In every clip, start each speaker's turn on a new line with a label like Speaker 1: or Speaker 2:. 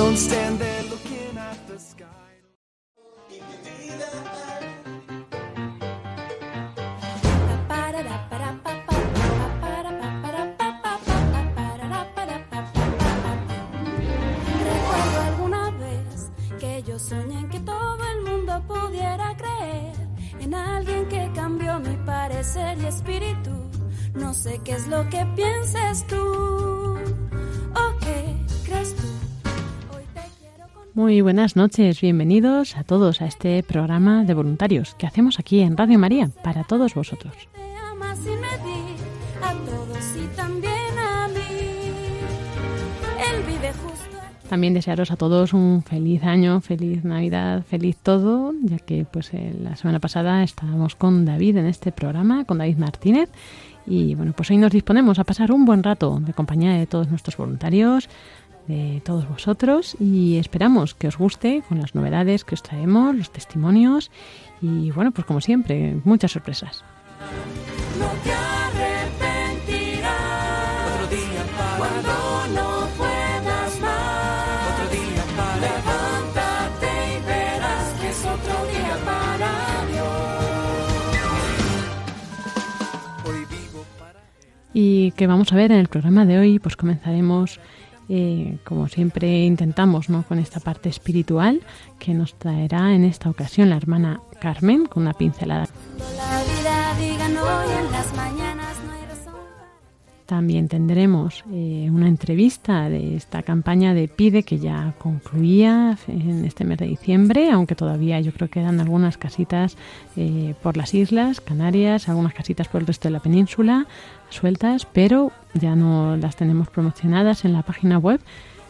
Speaker 1: don't
Speaker 2: stay
Speaker 3: Muy buenas noches, bienvenidos a todos a este programa de voluntarios que hacemos aquí en Radio María para todos vosotros.
Speaker 2: También
Speaker 3: desearos a todos un feliz año, feliz Navidad, feliz todo, ya que pues eh, la semana pasada estábamos con David en este programa, con David Martínez, y bueno, pues hoy nos disponemos a pasar un buen rato de compañía de todos nuestros voluntarios, de todos vosotros, y esperamos que os guste con las novedades que os traemos, los testimonios, y bueno, pues como siempre, muchas sorpresas.
Speaker 2: No te arrepentirás
Speaker 1: Otro día para
Speaker 2: cuando no puedas más.
Speaker 1: otro día para
Speaker 2: Levántate y verás que es otro día para Dios.
Speaker 1: hoy vivo para
Speaker 3: Y que vamos a ver en el programa de hoy, pues comenzaremos, eh, como siempre intentamos, ¿no? con esta parte espiritual que nos traerá en esta ocasión la hermana Carmen con una pincelada. También tendremos eh, una entrevista de esta campaña de Pide que ya concluía en este mes de diciembre, aunque todavía yo creo que quedan algunas casitas eh, por las islas, Canarias, algunas casitas por el resto de la península sueltas, pero ya no las tenemos promocionadas en la página web.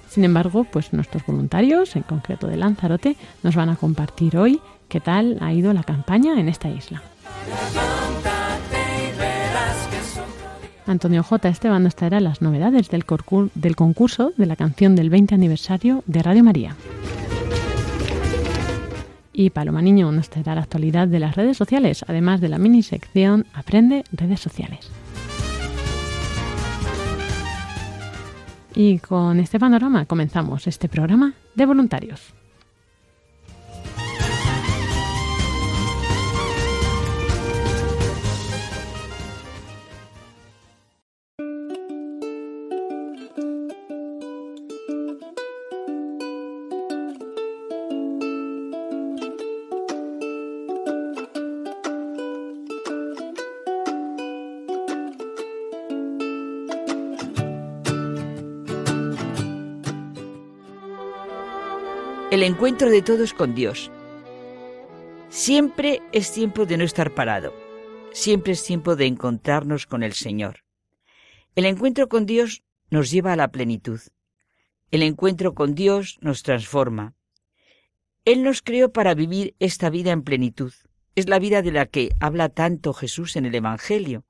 Speaker 3: Sin embargo, pues nuestros voluntarios, en concreto de Lanzarote, nos van a compartir hoy qué tal ha ido la campaña en esta isla. Antonio J. Esteban nos traerá las novedades del, del concurso de la canción del 20 aniversario de Radio María. Y Paloma Niño nos traerá la actualidad de las redes sociales, además de la mini sección Aprende redes sociales. Y con este panorama comenzamos este programa de voluntarios.
Speaker 4: El encuentro de todos con Dios. Siempre es tiempo de no estar parado, siempre es tiempo de encontrarnos con el Señor. El encuentro con Dios nos lleva a la plenitud. El encuentro con Dios nos transforma. Él nos creó para vivir esta vida en plenitud. Es la vida de la que habla tanto Jesús en el Evangelio.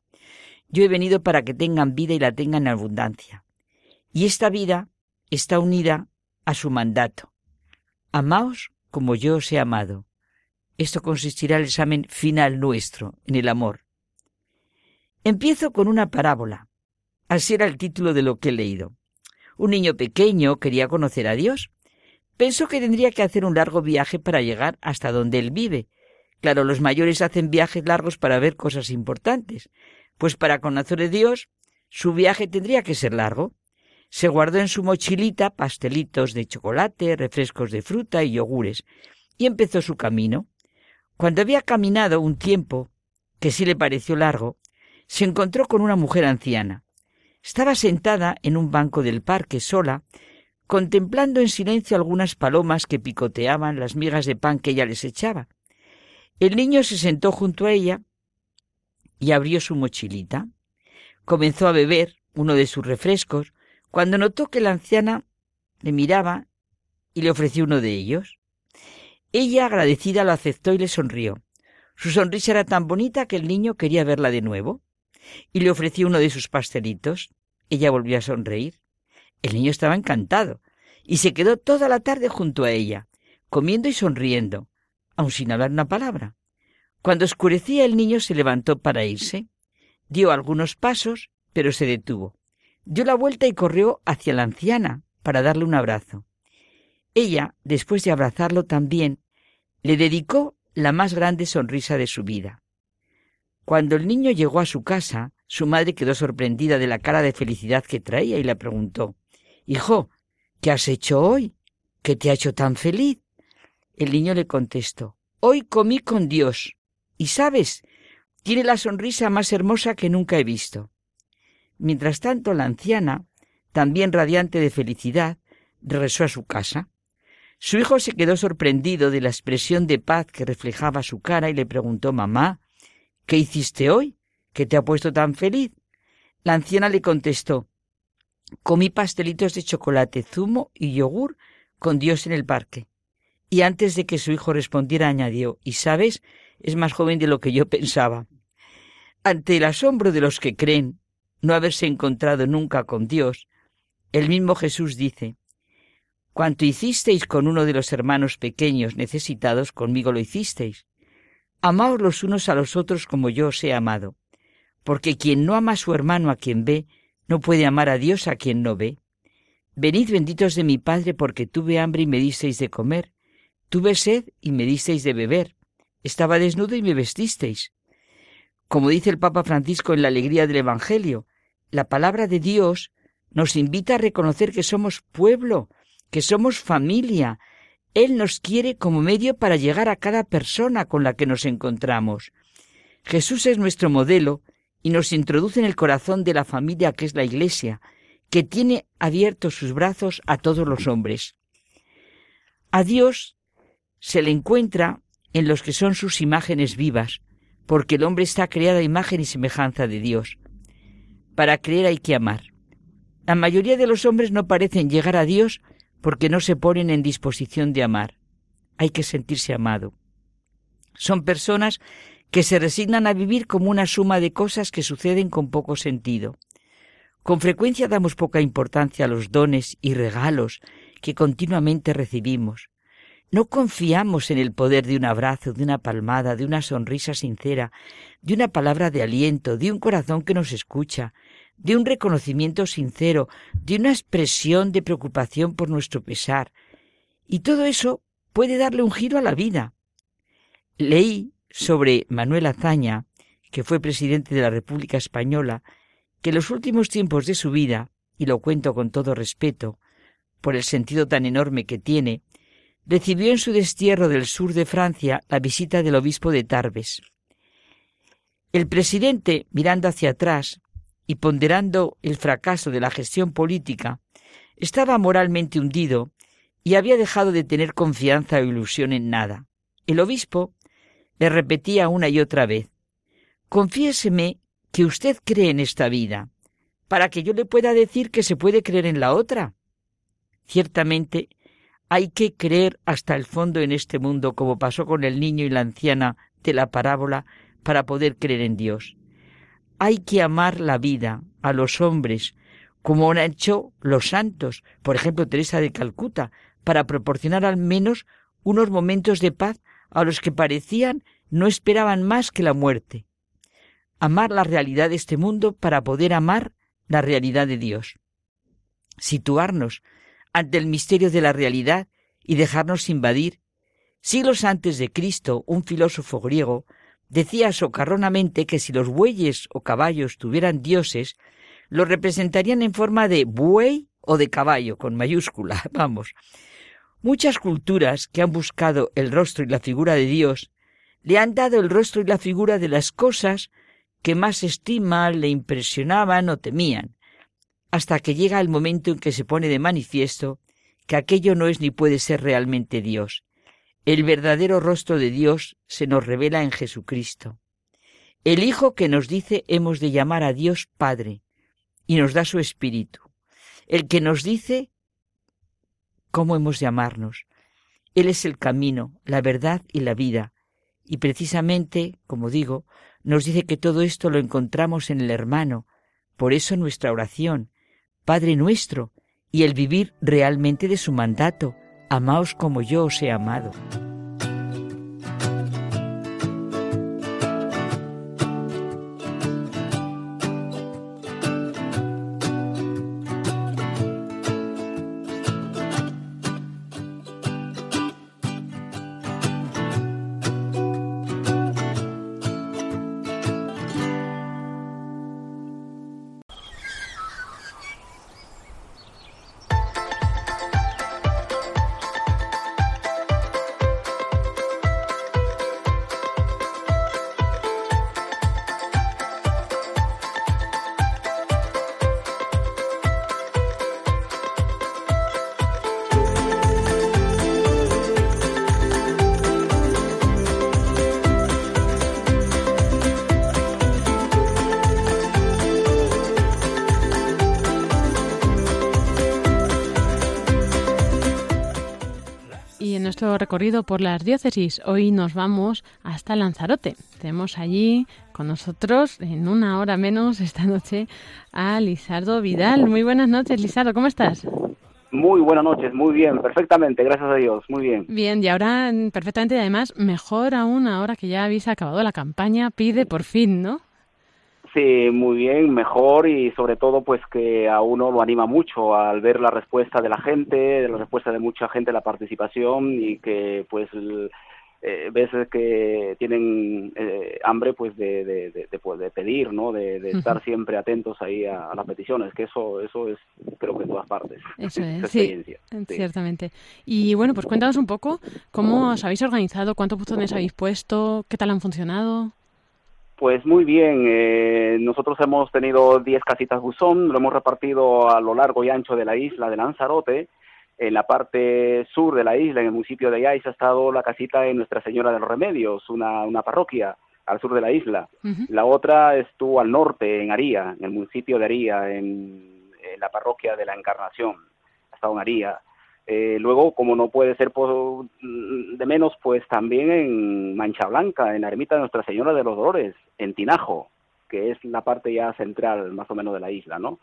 Speaker 4: Yo he venido para que tengan vida y la tengan en abundancia. Y esta vida está unida a su mandato. Amaos como yo os he amado. Esto consistirá el examen final nuestro, en el amor. Empiezo con una parábola. Así era el título de lo que he leído. Un niño pequeño quería conocer a Dios. Pensó que tendría que hacer un largo viaje para llegar hasta donde él vive. Claro, los mayores hacen viajes largos para ver cosas importantes. Pues para conocer a Dios, su viaje tendría que ser largo. Se guardó en su mochilita pastelitos de chocolate, refrescos de fruta y yogures, y empezó su camino. Cuando había caminado un tiempo, que sí le pareció largo, se encontró con una mujer anciana. Estaba sentada en un banco del parque sola, contemplando en silencio algunas palomas que picoteaban las migas de pan que ella les echaba. El niño se sentó junto a ella y abrió su mochilita. Comenzó a beber uno de sus refrescos, cuando notó que la anciana le miraba y le ofreció uno de ellos. Ella, agradecida, lo aceptó y le sonrió. Su sonrisa era tan bonita que el niño quería verla de nuevo, y le ofreció uno de sus pastelitos. Ella volvió a sonreír. El niño estaba encantado, y se quedó toda la tarde junto a ella, comiendo y sonriendo, aun sin hablar una palabra. Cuando oscurecía el niño se levantó para irse. Dio algunos pasos, pero se detuvo. Dio la vuelta y corrió hacia la anciana para darle un abrazo. Ella, después de abrazarlo también, le dedicó la más grande sonrisa de su vida. Cuando el niño llegó a su casa, su madre quedó sorprendida de la cara de felicidad que traía y le preguntó Hijo, ¿qué has hecho hoy? ¿Qué te ha hecho tan feliz? El niño le contestó Hoy comí con Dios. Y sabes, tiene la sonrisa más hermosa que nunca he visto. Mientras tanto, la anciana, también radiante de felicidad, regresó a su casa. Su hijo se quedó sorprendido de la expresión de paz que reflejaba su cara y le preguntó Mamá, ¿qué hiciste hoy? ¿Qué te ha puesto tan feliz? La anciana le contestó Comí pastelitos de chocolate, zumo y yogur con Dios en el parque. Y antes de que su hijo respondiera añadió Y sabes, es más joven de lo que yo pensaba. Ante el asombro de los que creen no haberse encontrado nunca con Dios, el mismo Jesús dice Cuanto hicisteis con uno de los hermanos pequeños necesitados, conmigo lo hicisteis. Amaos los unos a los otros como yo os he amado. Porque quien no ama a su hermano a quien ve, no puede amar a Dios a quien no ve. Venid benditos de mi Padre, porque tuve hambre y me disteis de comer, tuve sed y me disteis de beber, estaba desnudo y me vestisteis. Como dice el Papa Francisco en la alegría del Evangelio, la palabra de Dios nos invita a reconocer que somos pueblo, que somos familia. Él nos quiere como medio para llegar a cada persona con la que nos encontramos. Jesús es nuestro modelo y nos introduce en el corazón de la familia que es la Iglesia, que tiene abiertos sus brazos a todos los hombres. A Dios se le encuentra en los que son sus imágenes vivas, porque el hombre está creado a imagen y semejanza de Dios. Para creer hay que amar. La mayoría de los hombres no parecen llegar a Dios porque no se ponen en disposición de amar. Hay que sentirse amado. Son personas que se resignan a vivir como una suma de cosas que suceden con poco sentido. Con frecuencia damos poca importancia a los dones y regalos que continuamente recibimos. No confiamos en el poder de un abrazo, de una palmada, de una sonrisa sincera, de una palabra de aliento, de un corazón que nos escucha, de un reconocimiento sincero, de una expresión de preocupación por nuestro pesar. Y todo eso puede darle un giro a la vida. Leí sobre Manuel Azaña, que fue presidente de la República Española, que en los últimos tiempos de su vida, y lo cuento con todo respeto, por el sentido tan enorme que tiene, recibió en su destierro del sur de Francia la visita del obispo de Tarbes. El presidente, mirando hacia atrás, y ponderando el fracaso de la gestión política, estaba moralmente hundido y había dejado de tener confianza o ilusión en nada. El obispo le repetía una y otra vez Confiéseme que usted cree en esta vida, para que yo le pueda decir que se puede creer en la otra. Ciertamente, hay que creer hasta el fondo en este mundo, como pasó con el niño y la anciana de la parábola, para poder creer en Dios. Hay que amar la vida, a los hombres, como han hecho los santos, por ejemplo Teresa de Calcuta, para proporcionar al menos unos momentos de paz a los que parecían no esperaban más que la muerte. Amar la realidad de este mundo para poder amar la realidad de Dios. Situarnos ante el misterio de la realidad y dejarnos invadir. Siglos antes de Cristo, un filósofo griego Decía socarronamente que si los bueyes o caballos tuvieran dioses, los representarían en forma de buey o de caballo, con mayúscula, vamos. Muchas culturas que han buscado el rostro y la figura de Dios le han dado el rostro y la figura de las cosas que más estiman, le impresionaban o temían, hasta que llega el momento en que se pone de manifiesto que aquello no es ni puede ser realmente Dios, el verdadero rostro de Dios se nos revela en Jesucristo. El Hijo que nos dice hemos de llamar a Dios Padre y nos da su Espíritu. El que nos dice cómo hemos de amarnos. Él es el camino, la verdad y la vida. Y precisamente, como digo, nos dice que todo esto lo encontramos en el hermano. Por eso nuestra oración, Padre nuestro, y el vivir realmente de su mandato, amaos como yo os he amado.
Speaker 3: Recorrido por las diócesis. Hoy nos vamos hasta Lanzarote. Tenemos allí con nosotros, en una hora menos esta noche, a Lizardo Vidal. Muy buenas noches, Lizardo, ¿cómo estás?
Speaker 5: Muy buenas noches, muy bien, perfectamente, gracias a Dios, muy bien.
Speaker 3: Bien, y ahora perfectamente, y además, mejor aún ahora que ya habéis acabado la campaña, pide por fin, ¿no?
Speaker 5: Sí, muy bien, mejor y sobre todo pues que a uno lo anima mucho al ver la respuesta de la gente, de la respuesta de mucha gente, la participación y que pues eh, ves que tienen eh, hambre pues de, de, de, pues, de, pedir, ¿no? De, estar siempre atentos ahí a, las peticiones, que eso eso es creo que en todas partes.
Speaker 3: Eso es, sí, ciertamente. Y bueno, pues cuéntanos un poco cómo os habéis organizado, cuántos buzones habéis puesto, qué tal han funcionado.
Speaker 5: Pues muy bien, eh, nosotros hemos tenido 10 casitas buzón, lo hemos repartido a lo largo y ancho de la isla de Lanzarote. En la parte sur de la isla, en el municipio de Yais, ha estado la casita de Nuestra Señora de los Remedios, una, una parroquia al sur de la isla. La otra estuvo al norte, en Aría, en el municipio de Aría, en, en la parroquia de la Encarnación. Ha estado en Aría. Eh, luego, como no puede ser de menos, pues también en Mancha Blanca, en la ermita de Nuestra Señora de los Dolores, en Tinajo, que es la parte ya central más o menos de la isla, ¿no?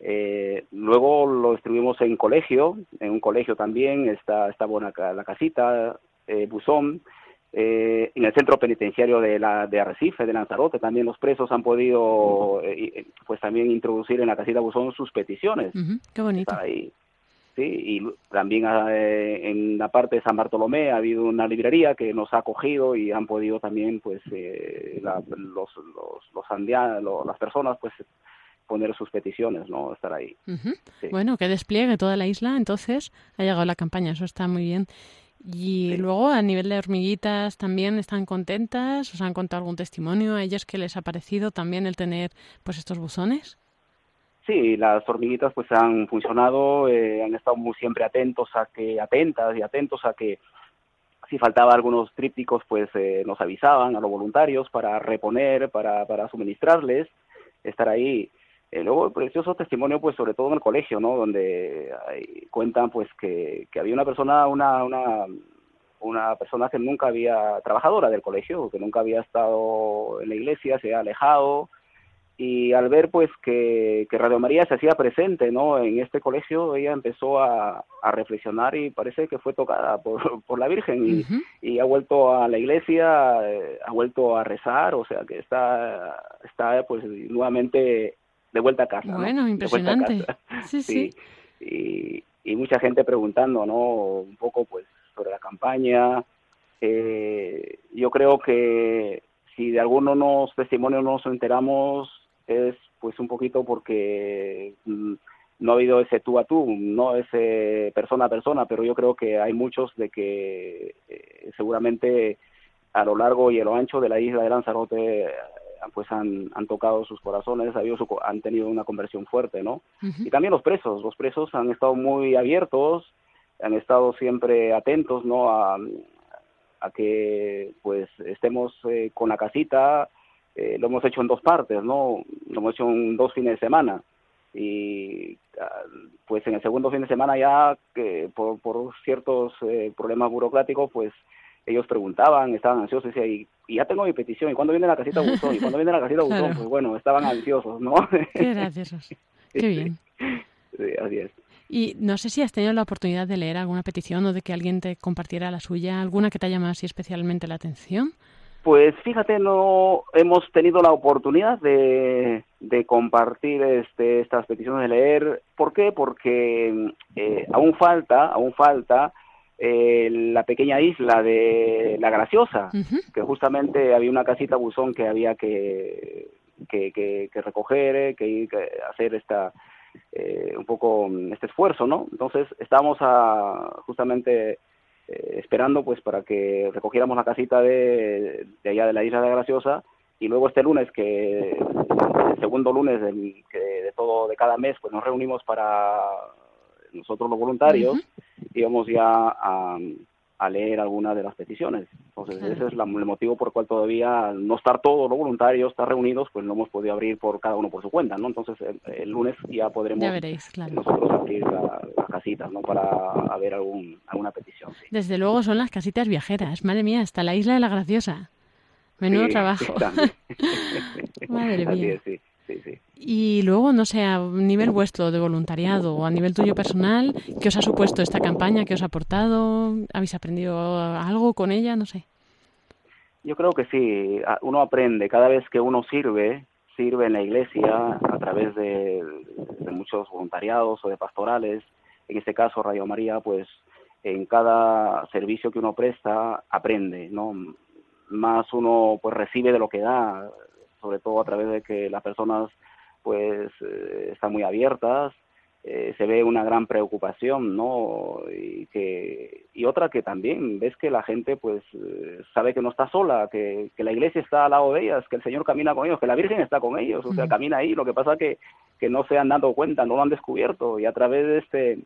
Speaker 5: Eh, luego lo distribuimos en colegio, en un colegio también, está, está buena la casita, eh, Buzón, eh, en el centro penitenciario de, la, de Arrecife, de Lanzarote, también los presos han podido, pues también introducir en la casita Buzón sus peticiones.
Speaker 3: qué bonito.
Speaker 5: ahí. ¿Sí? y también eh, en la parte de San Bartolomé ha habido una librería que nos ha acogido y han podido también pues eh, los, los, los las personas pues poner sus peticiones, ¿no? Estar ahí.
Speaker 3: Bueno, que despliegue toda la isla, entonces ha llegado la campaña, eso está muy bien. Y luego a nivel de hormiguitas también están contentas, os han contado algún testimonio a ellos que les ha parecido también el tener pues estos buzones.
Speaker 5: Sí, las hormiguitas pues han funcionado, eh, han estado muy siempre atentos a que, atentas y atentos a que si faltaba algunos trípticos pues eh, nos avisaban a los voluntarios para reponer, para, para suministrarles, estar ahí. Eh, luego, precioso testimonio, pues sobre todo en el colegio, ¿no? Donde cuentan, pues que, que había una persona, una, una, una persona que nunca había, trabajadora del colegio, que nunca había estado en la iglesia, se ha alejado, y al ver pues que, que, Radio María se hacía presente no en este colegio ella empezó a, a reflexionar y parece que fue tocada por, por la Virgen y, y, ha vuelto a la iglesia eh, ha vuelto a rezar o sea que está está pues nuevamente de vuelta a casa
Speaker 3: bueno impresionante. sí, sí.
Speaker 5: Y, y mucha gente preguntando no un poco pues sobre la campaña. Eh, yo creo que si de algunos testimonios nos enteramos es pues un poquito porque mm, no ha habido ese tú a tú, no ese persona a persona, pero yo creo que hay muchos de que eh, seguramente a lo largo y a lo ancho de la isla de Lanzarote eh, pues han, han tocado sus corazones, han tenido una conversión fuerte, ¿no? Y también los presos, los presos han estado muy abiertos, han estado siempre atentos, ¿no? A, a que pues estemos eh, con la casita, eh, lo hemos hecho en dos partes, ¿no? Lo hemos hecho en dos fines de semana. y ah, pues en el segundo fin de semana ya por, por ciertos eh, problemas burocráticos pues ellos preguntaban, estaban ansiosos y, y ya tengo mi petición, ¿y cuándo viene la casita buzón? ¿Y cuándo viene la casita buzón? Pues bueno, estaban ansiosos, ¿no?
Speaker 3: Qué graciosos. Qué bien.
Speaker 5: Sí, así es.
Speaker 3: Y no sé si has tenido la oportunidad de leer alguna petición o de que alguien te compartiera la suya, alguna que te haya llamado así especialmente la atención.
Speaker 5: Pues fíjate, no hemos tenido la oportunidad de, de compartir este, estas peticiones de leer. ¿Por qué? Porque eh, aún falta, aún falta eh, la pequeña isla de La Graciosa, que justamente había una casita buzón que había que, que, que, recoger, eh, que, ir, que hacer esta eh, un poco este esfuerzo, ¿no? Entonces estábamos a, justamente eh, esperando pues para que recogiéramos la casita de, de allá de la isla de Graciosa. Y luego este lunes que el segundo lunes de, de todo de cada mes pues nos reunimos para nosotros los voluntarios. Íbamos ya a, a leer alguna de las peticiones. Entonces, ese es la, el motivo por el cual todavía no estar todos los voluntarios, estar reunidos, pues no hemos podido abrir por cada uno por su cuenta, ¿no? Entonces, el, lunes ya podremos nosotros abrir las casitas, ¿no? Para ver algún, alguna petición.
Speaker 3: Desde luego son las casitas viajeras, madre mía, hasta la isla de la Graciosa. Menudo trabajo. madre mía.
Speaker 5: sí. Sí, sí.
Speaker 3: Y luego, no sé, a nivel vuestro de voluntariado o a nivel tuyo personal, ¿qué os ha supuesto esta campaña? ¿Qué os ha aportado? ¿Habéis aprendido algo con ella? No sé.
Speaker 5: Yo creo que sí, uno aprende cada vez que uno sirve, sirve en la iglesia a través de, muchos voluntariados o de pastorales. En este caso, Radio María, pues en cada servicio que uno presta, aprende, ¿no? Más uno pues recibe de lo que da, sobre todo a través de que las personas pues eh, están muy abiertas, eh, se ve una gran preocupación, ¿no? Y, que, y otra que también ves que la gente pues eh, sabe que no está sola, que, que la iglesia está al lado de ellas, que el Señor camina con ellos, que la Virgen está con ellos, o sea, camina ahí, lo que pasa que, que no se han dado cuenta, no lo han descubierto y a través de este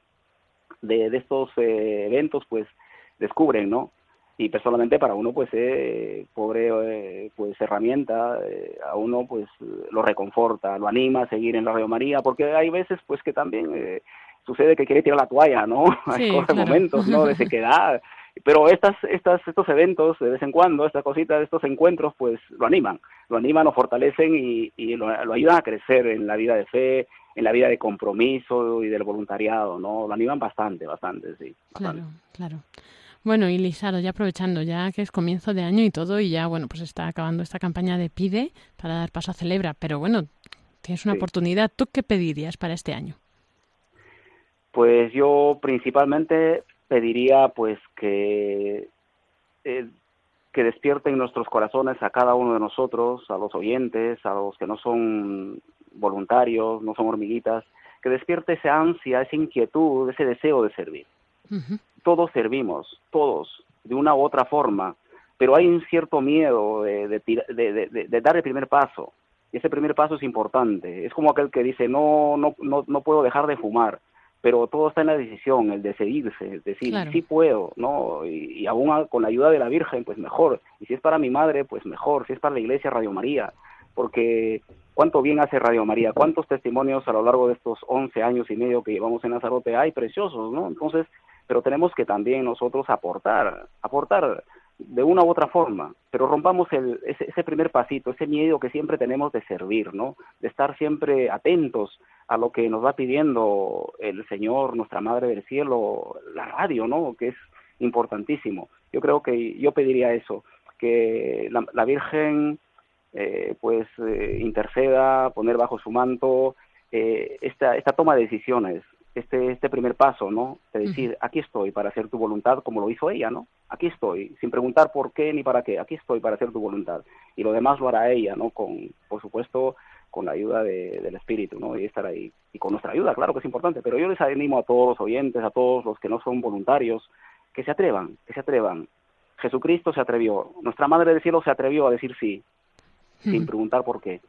Speaker 5: de, de estos eventos pues descubren, ¿no? Y personalmente para uno pues eh, pobre eh, pues herramienta eh, a uno pues lo reconforta lo anima a seguir en la Radio María porque hay veces pues que también eh, sucede que quiere tirar la toalla no hay momentos no de sequedad pero estas estas estos eventos de vez en cuando estas cositas estos encuentros pues lo animan lo animan lo fortalecen y, y lo, lo ayudan a crecer en la vida de fe en la vida de compromiso y del voluntariado no lo animan bastante bastante sí bastante.
Speaker 3: claro claro bueno, y Lisaro, ya aprovechando, ya que es comienzo de año y todo, y ya, bueno, pues está acabando esta campaña de Pide para dar paso a Celebra, pero bueno, tienes una
Speaker 5: Sí.
Speaker 3: oportunidad. ¿Tú qué pedirías para este año?
Speaker 5: Pues yo principalmente pediría pues que eh, que despierten nuestros corazones a cada uno de nosotros, a los oyentes, a los que no son voluntarios, no son hormiguitas, que despierte esa ansia, esa inquietud, ese deseo de servir. Todos servimos, todos, de una u otra forma, pero hay un cierto miedo de, de, de, de- dar el primer paso. Y ese primer paso es importante. Es como aquel que dice, no, no, no, no puedo dejar de fumar, pero todo está en la decisión, el decidirse, es decir,
Speaker 3: Claro.
Speaker 5: sí puedo, ¿no? Y, y aún con la ayuda de la Virgen, pues mejor. Y si es para mi madre, pues mejor. Si es para la iglesia, Radio María. Porque cuánto bien hace Radio María, cuántos testimonios a lo largo de estos 11 años y medio que llevamos en Lanzarote hay preciosos, ¿no? Entonces, pero tenemos que también nosotros aportar, aportar de una u otra forma, pero rompamos el, ese, ese primer pasito, ese miedo que siempre tenemos de servir, ¿no? De estar siempre atentos a lo que nos va pidiendo el Señor, nuestra Madre del Cielo, la radio, ¿no? Que es importantísimo. Yo creo que yo pediría eso, que la, la Virgen eh, pues eh, interceda, poner bajo su manto eh, esta, esta toma de decisiones, este, este primer paso, ¿no? De decir, aquí estoy para hacer tu voluntad como lo hizo ella, ¿no? Aquí estoy, sin preguntar por qué ni para qué, aquí estoy para hacer tu voluntad. Y lo demás lo hará ella, ¿no? Con, por supuesto, con la ayuda de, del Espíritu, ¿no? Y estar ahí. Y con nuestra ayuda, claro que es importante, pero yo les animo a todos los oyentes, a todos los que no son voluntarios, que se atrevan, que se atrevan. Jesucristo se atrevió, nuestra Madre del Cielo se atrevió a decir sí, sin preguntar por qué.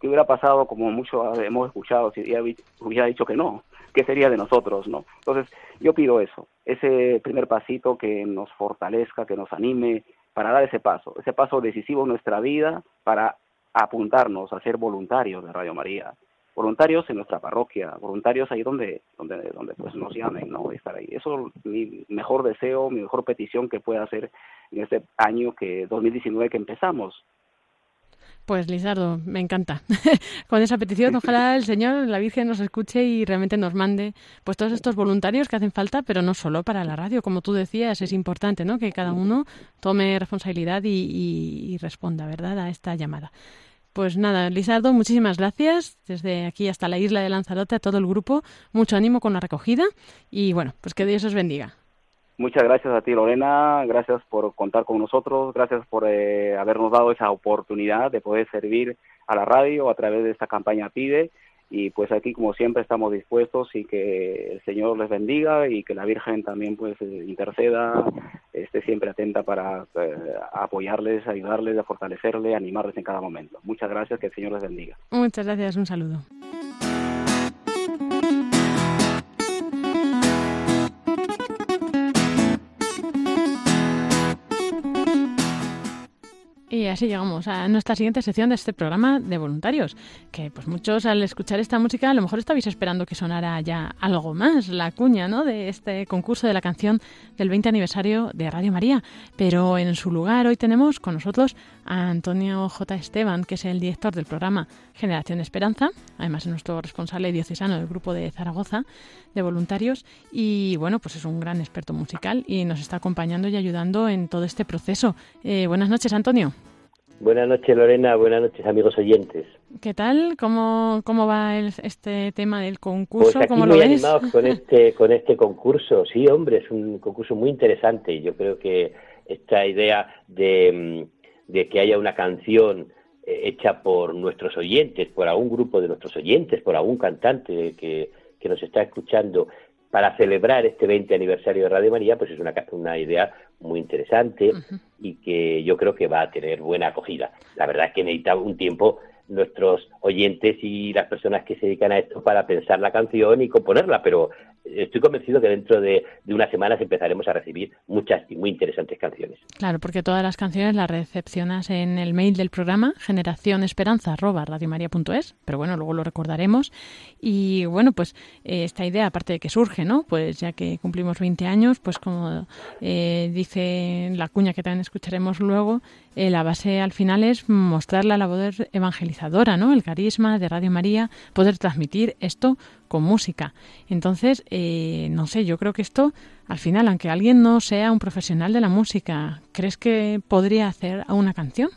Speaker 5: ¿Qué hubiera pasado, como mucho hemos escuchado, si ella hubiera dicho que no? ¿Qué sería de nosotros, no? Entonces, yo pido eso, ese primer pasito que nos fortalezca, que nos anime para dar ese paso, ese paso decisivo en nuestra vida para apuntarnos a ser voluntarios de Radio María, voluntarios en nuestra parroquia, voluntarios ahí donde, donde, donde pues nos llamen, ¿no? Estar ahí. Eso es mi mejor deseo, mi mejor petición que pueda hacer en este año que 2019 que empezamos.
Speaker 3: Pues Lizardo, me encanta. Con esa petición, ojalá el Señor, la Virgen nos escuche y realmente nos mande pues todos estos voluntarios que hacen falta, pero no solo para la radio, como tú decías, es importante, ¿no? Que cada uno tome responsabilidad y, responda, ¿verdad? A esta llamada. Pues nada, Lizardo, muchísimas gracias. Desde aquí hasta la isla de Lanzarote, a todo el grupo, mucho ánimo con la recogida y bueno, pues que Dios os bendiga.
Speaker 5: Muchas gracias a ti, Lorena. Gracias por contar con nosotros. Gracias por eh, habernos dado esa oportunidad de poder servir a la radio a través de esta campaña PIDE. Y pues aquí, como siempre, estamos dispuestos y que el Señor les bendiga y que la Virgen también pues interceda, esté siempre atenta para eh, apoyarles, ayudarles, fortalecerles, animarles en cada momento. Muchas gracias, que el Señor les bendiga.
Speaker 3: Muchas gracias, un saludo. Y así llegamos a nuestra siguiente sección de este programa de voluntarios, que pues muchos al escuchar esta música a lo mejor estabais esperando que sonara ya algo más, la cuña, ¿no? de este concurso de la canción del 20 aniversario de Radio María, pero en su lugar hoy tenemos con nosotros a Antonio J. Esteban, que es el director del programa Generación Esperanza, además es nuestro responsable diocesano del grupo de Zaragoza de voluntarios y bueno, pues es un gran experto musical y nos está acompañando y ayudando en todo este proceso. Eh, buenas noches, Antonio.
Speaker 6: Buenas noches, Lorena. Buenas noches, amigos oyentes.
Speaker 3: ¿Qué tal? ¿Cómo, cómo va este tema del concurso?
Speaker 6: Pues aquí
Speaker 3: ¿Cómo
Speaker 6: muy
Speaker 3: lo
Speaker 6: animados con este, con este concurso. Sí, hombre, es un concurso muy interesante. Yo creo que esta idea de, mm, de que haya una canción eh, hecha por nuestros oyentes, por algún grupo de nuestros oyentes, por algún cantante que, que nos está escuchando, para celebrar este 20 aniversario de Radio María, pues es una, una idea muy interesante y que yo creo que va a tener buena acogida. La verdad es que necesita un tiempo nuestros oyentes y las personas que se dedican a esto para pensar la canción y componerla, pero estoy convencido que dentro de, unas semanas empezaremos a recibir muchas y muy interesantes canciones.
Speaker 3: Claro, porque todas las canciones las recepcionas en el mail del programa generacionesperanza@radiomaria.es, pero bueno, luego lo recordaremos y bueno, pues eh, esta idea aparte de que surge, ¿no? Pues ya que cumplimos 20 años, pues como eh, dice la cuña que también escucharemos luego, eh, la base al final es mostrar la labor ¿no? El carisma de Radio María, poder transmitir esto con música. Entonces, eh, no sé, yo creo que esto, al final, aunque alguien no sea un profesional de la música, ¿crees que podría hacer una canción?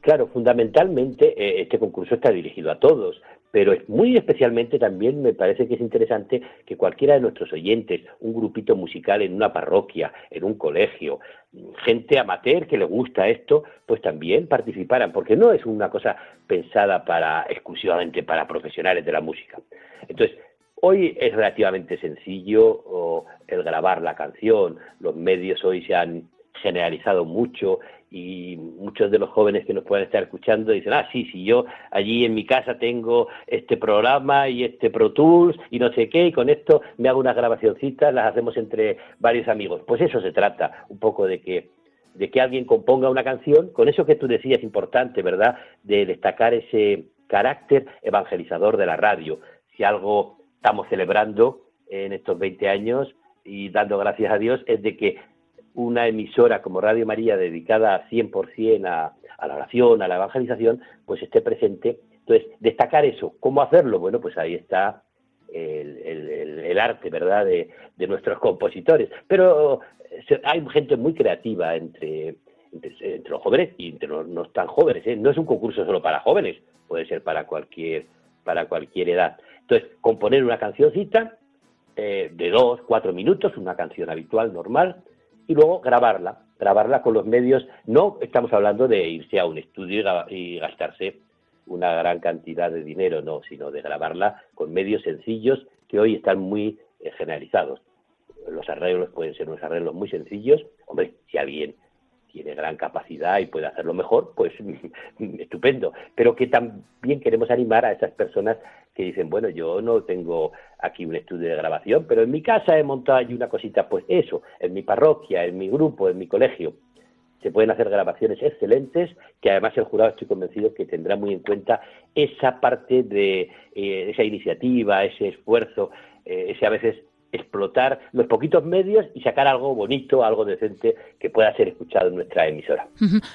Speaker 6: Claro, fundamentalmente eh, este concurso está dirigido a todos, pero muy especialmente también me parece que es interesante que cualquiera de nuestros oyentes, un grupito musical en una parroquia, en un colegio, gente amateur que le gusta esto, pues también participaran, porque no es una cosa pensada para exclusivamente para profesionales de la música. Entonces, hoy es relativamente sencillo el grabar la canción, los medios hoy se han generalizado mucho y muchos de los jóvenes que nos pueden estar escuchando dicen, ah, sí, sí, yo allí en mi casa tengo este programa y este Pro Tools y no sé qué, y con esto me hago unas grabacioncitas, las hacemos entre varios amigos. Pues eso se trata, un poco de que de que alguien componga una canción, con eso que tú decías importante, ¿verdad?, de destacar ese carácter evangelizador de la radio. Si algo estamos celebrando en estos 20 años y dando gracias a Dios es de que una emisora como Radio María dedicada 100% a, a la oración, a la evangelización, pues esté presente. Entonces, destacar eso. ¿Cómo hacerlo? Bueno, pues ahí está el, arte, ¿verdad?, de, nuestros compositores. Pero hay gente muy creativa entre, entre, los jóvenes y entre los no tan jóvenes. ¿eh? No es un concurso solo para jóvenes, puede ser para cualquier, para cualquier edad. Entonces, componer una cancioncita eh, de dos, cuatro minutos, una canción habitual, normal, y luego grabarla, grabarla con los medios. No estamos hablando de irse a un estudio y gastarse una gran cantidad de dinero, no, sino de grabarla con medios sencillos que hoy están muy eh, generalizados. Los arreglos pueden ser unos arreglos muy sencillos. Hombre, si alguien tiene gran capacidad y puede hacerlo mejor, pues estupendo. Pero que también queremos animar a esas personas que dicen, bueno, yo no tengo aquí un estudio de grabación, pero en mi casa he montado allí una cosita, pues eso, en mi parroquia, en mi grupo, en mi colegio. se pueden hacer grabaciones excelentes, que además el jurado estoy convencido que tendrá muy en cuenta esa parte de eh, esa iniciativa, ese esfuerzo, eh, ese a veces explotar los poquitos medios y sacar algo bonito, algo decente que pueda ser escuchado en nuestra emisora.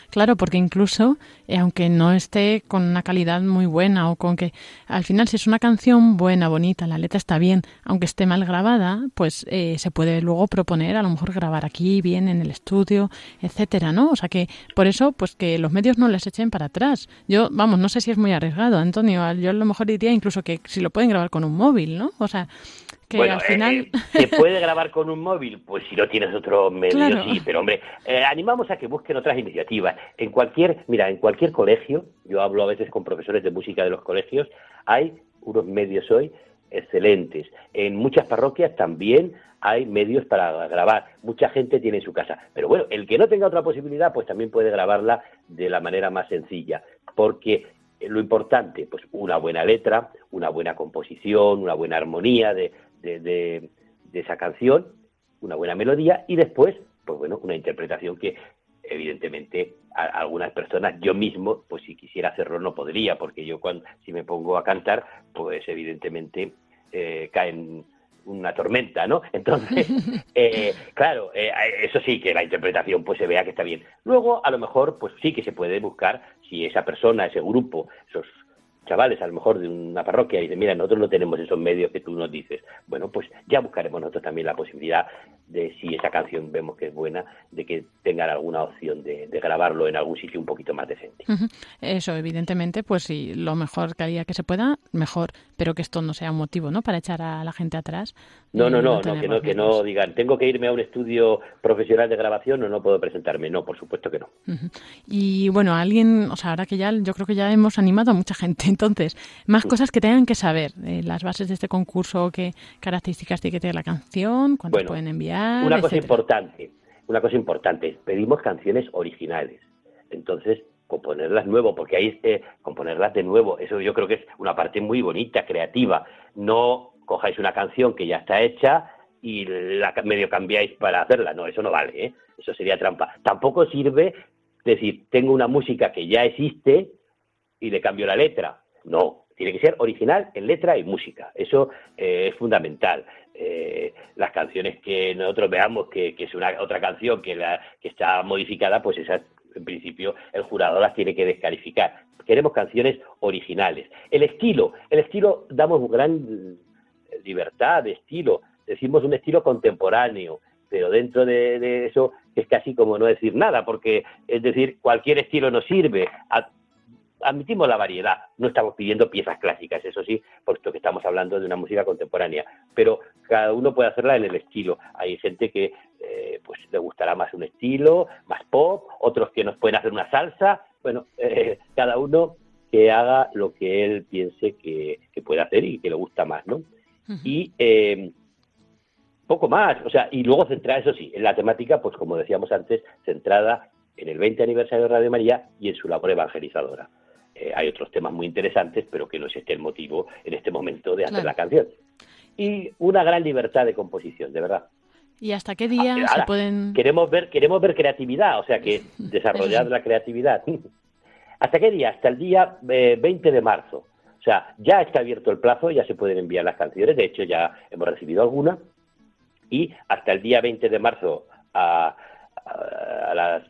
Speaker 3: Claro, porque incluso, eh, aunque no esté con una calidad muy buena o con que al final si es una canción buena, bonita, la letra está bien, aunque esté mal grabada, pues eh, se puede luego proponer a lo mejor grabar aquí, bien en el estudio, etcétera, ¿no? O sea que por eso, pues que los medios no les echen para atrás. Yo, vamos, no sé si es muy arriesgado, Antonio, yo a lo mejor diría incluso que si lo pueden grabar con un móvil, ¿no? O sea, bueno,
Speaker 6: eh, ¿Se puede grabar con un móvil? Pues si no tienes otro medio, sí. Pero hombre, eh, animamos a que busquen otras iniciativas. En cualquier, mira, en cualquier colegio, yo hablo a veces con profesores de música de los colegios, hay unos medios hoy excelentes. En muchas parroquias también hay medios para grabar. Mucha gente tiene en su casa. Pero bueno, el que no tenga otra posibilidad, pues también puede grabarla de la manera más sencilla. Porque lo importante, pues una buena letra, una buena composición, una buena armonía de, de, esa canción, una buena melodía y después, pues bueno, una interpretación que evidentemente a, algunas personas yo mismo pues si quisiera hacerlo no podría porque yo cuando si me pongo a cantar pues evidentemente eh, caen una tormenta, ¿no? Entonces, eh, claro, eh, eso sí, que la interpretación pues se vea que está bien. Luego, a lo mejor, pues sí que se puede buscar si esa persona, ese grupo, esos chavales a lo mejor de una parroquia y dicen, mira, nosotros no tenemos esos medios que tú nos dices. Bueno, pues ya buscaremos nosotros también la posibilidad de, si esa canción vemos que es buena, de que tengan alguna opción de, grabarlo en algún sitio un poquito más decente.
Speaker 3: Eso, evidentemente, pues sí, lo mejor que haría que se pueda, mejor, pero que esto no sea un motivo, ¿no?, para echar a la gente atrás.
Speaker 6: No, no, no, no, que no, que no digan, tengo que irme a un estudio profesional de grabación o no puedo presentarme. No, por supuesto que no.
Speaker 3: Y bueno, alguien, o sea, ahora que ya, yo creo que ya hemos animado a mucha gente entonces, más cosas que tengan que saber, eh, las bases de este concurso, qué características tiene que tener la canción, cuánto pueden enviar.
Speaker 6: Una cosa importante, una cosa importante, pedimos canciones originales. Entonces, componerlas nuevo, porque ahí eh, componerlas de nuevo, eso yo creo que es una parte muy bonita, creativa. No cojáis una canción que ya está hecha y la medio cambiáis para hacerla. No, eso no vale, ¿eh? eso sería trampa. Tampoco sirve decir, tengo una música que ya existe y le cambio la letra. No, tiene que ser original en letra y música. Eso eh, es fundamental. Eh, las canciones que nosotros veamos que, es una otra canción que, la, que está modificada, pues esas en principio el jurado las tiene que descalificar. Queremos canciones originales. El estilo, el estilo damos gran libertad de estilo. Decimos un estilo contemporáneo, pero dentro de, eso es casi como no decir nada, porque es decir, cualquier estilo nos sirve admitimos la variedad, no estamos pidiendo piezas clásicas, eso sí, puesto que estamos hablando de una música contemporánea, pero cada uno puede hacerla en el estilo. Hay gente que eh, pues le gustará más un estilo, más pop, otros que nos pueden hacer una salsa, bueno, eh, cada uno que haga lo que él piense que, puede hacer y que le gusta más, ¿no? Y eh, poco más, o sea, y luego centrar, eso sí, en la temática, pues como decíamos antes, centrada en el 20 aniversario de Radio María y en su labor evangelizadora. Eh, hay otros temas muy interesantes, pero que no es este el motivo en este momento de hacer la canción. Y una gran libertad de composición, de verdad.
Speaker 3: ¿Y hasta qué día ah, se pueden...?
Speaker 6: Queremos ver, queremos ver creatividad, o sea que desarrollar la creatividad. ¿Hasta qué día? Hasta el día 20 eh, de marzo. O sea, ya está abierto el plazo, ya se pueden enviar las canciones, de hecho ya hemos recibido algunas, y hasta el día 20 de marzo a, las,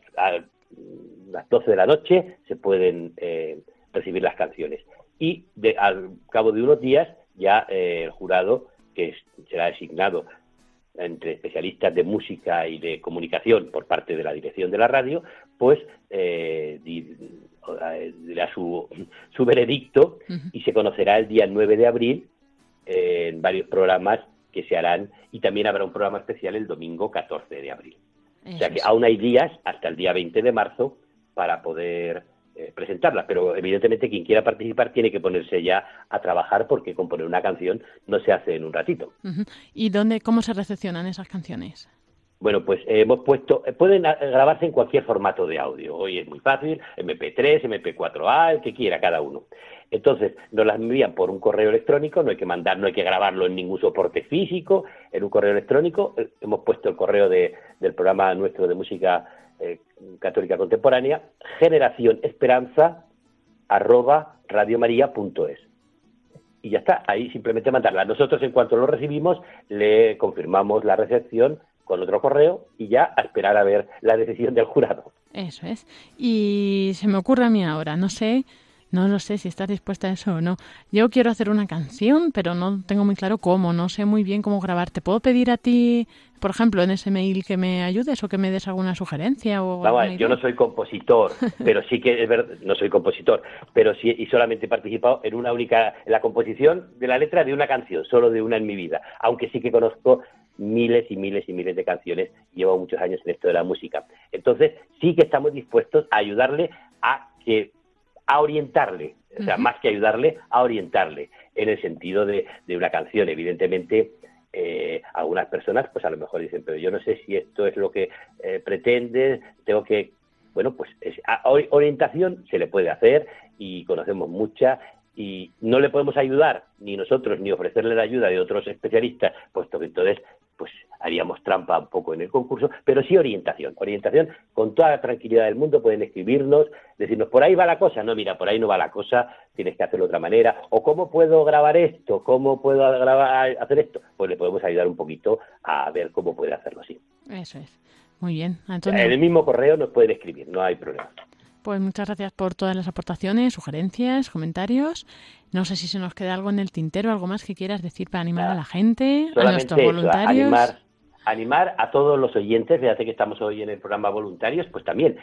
Speaker 6: las 12 de la noche se pueden eh, recibir las canciones. Y al cabo de unos días ya eh, el jurado, que será designado entre especialistas de música y de comunicación por parte de la dirección de la radio, pues eh, dirá su, su veredicto y se conocerá el día 9 de abril en varios programas que se harán y también habrá un programa especial el domingo 14 de abril. o sea que aún hay días hasta el día 20 de marzo para poder eh, presentarla, pero evidentemente quien quiera participar tiene que ponerse ya a trabajar porque componer una canción no se hace en un ratito.
Speaker 3: ¿Y dónde, cómo se recepcionan esas canciones?
Speaker 6: Bueno, pues hemos puesto, pueden grabarse en cualquier formato de audio. Hoy es muy fácil, MP3, MP4A, el que quiera cada uno. Entonces, nos las envían por un correo electrónico, no hay que mandar, no hay que grabarlo en ningún soporte físico, en un correo electrónico. Eh, hemos puesto el correo de, del programa nuestro de música eh, católica contemporánea, generación esperanza arroba radiomaria.es. Y ya está, ahí simplemente mandarla. Nosotros en cuanto lo recibimos le confirmamos la recepción con otro correo y ya a esperar a ver la decisión del jurado.
Speaker 3: Eso es. Y se me ocurre a mí ahora, no sé no lo sé si estás dispuesta a eso o no. Yo quiero hacer una canción, pero no tengo muy claro cómo, no sé muy bien cómo grabar. ¿Te puedo pedir a ti, por ejemplo, en ese mail que me ayudes o que me des alguna sugerencia? O
Speaker 6: yo no soy compositor, pero sí que es verdad, no soy compositor, pero sí y solamente he participado en una única, en la composición de la letra de una canción, solo de una en mi vida, aunque sí que conozco miles y miles y miles de canciones, llevo muchos años en esto de la música. Entonces, sí que estamos dispuestos a ayudarle a que a orientarle, o sea, más que ayudarle, a orientarle en el sentido de, de una canción. Evidentemente, eh, algunas personas, pues a lo mejor dicen, pero yo no sé si esto es lo que eh, pretende, tengo que, bueno, pues orientación se le puede hacer y conocemos mucha y no le podemos ayudar ni nosotros ni ofrecerle la ayuda de otros especialistas, puesto que entonces pues haríamos trampa un poco en el concurso, pero sí orientación, orientación con toda la tranquilidad del mundo, pueden escribirnos, decirnos, por ahí va la cosa, no, mira, por ahí no va la cosa, tienes que hacerlo de otra manera, o cómo puedo grabar esto, cómo puedo grabar, hacer esto, pues le podemos ayudar un poquito a ver cómo puede hacerlo así.
Speaker 3: Eso es. Muy bien,
Speaker 6: Antonio. En el mismo correo nos pueden escribir, no hay problema.
Speaker 3: Pues muchas gracias por todas las aportaciones, sugerencias, comentarios. No sé si se nos queda algo en el tintero, algo más que quieras decir para animar a la gente, a nuestros voluntarios.
Speaker 6: animar, animar a todos los oyentes, fíjate que estamos hoy en el programa voluntarios, pues también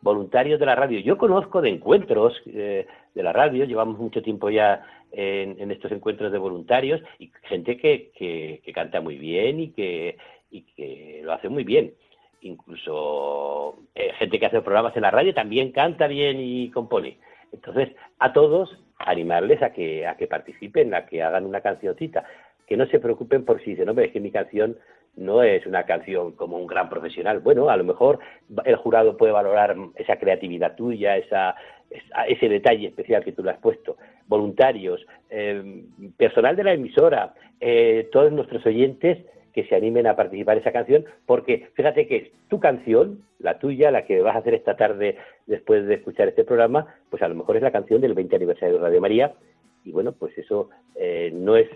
Speaker 6: voluntarios de la radio. Yo conozco de encuentros eh, de la radio, llevamos mucho tiempo ya en, estos encuentros de voluntarios y gente que, que, canta muy bien y que, y que lo hace muy bien incluso eh, gente que hace programas en la radio también canta bien y compone. Entonces, a todos animarles a que, a que participen, a que hagan una cancioncita, que no se preocupen por si dicen, hombre, es que mi canción no es una canción como un gran profesional. Bueno, a lo mejor el jurado puede valorar esa creatividad tuya, esa, ese detalle especial que tú le has puesto. Voluntarios, eh, personal de la emisora, eh, todos nuestros oyentes que se animen a participar en esa canción, porque fíjate que es tu canción, la tuya, la que vas a hacer esta tarde después de escuchar este programa, pues a lo mejor es la canción del 20 aniversario de Radio María, y bueno, pues eso eh, no es,